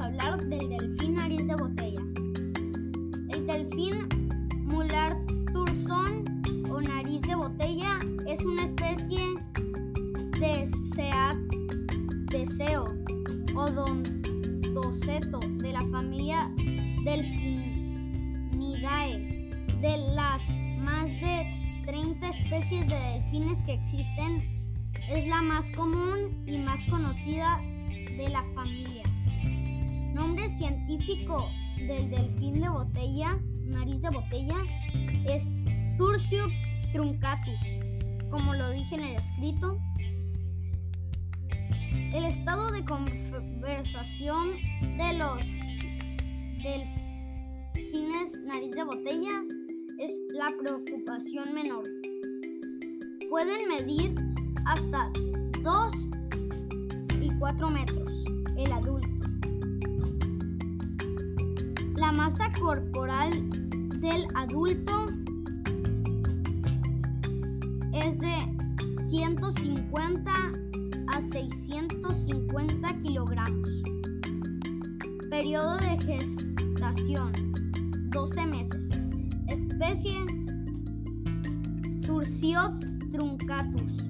hablar del delfín nariz de botella. El delfín mular turzón o nariz de botella es una especie de seat deseo odontoceto de la familia Delphinidae. De las más de 30 especies de delfines que existen, es la más común y más conocida de la familia. Científico del delfín de botella, nariz de botella, es Tursiops truncatus, como lo dije en el escrito. El estado de conversación de los delfines nariz de botella es la preocupación menor. Pueden medir hasta 2 y 4 metros el adulto. La masa corporal del adulto es de 150 a 650 kilogramos. Periodo de gestación 12 meses. Especie Tursiops truncatus.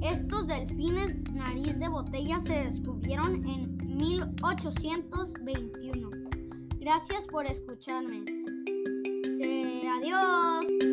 Estos delfines nariz de botella se descubrieron en 1821. Gracias por escucharme. Eh, adiós.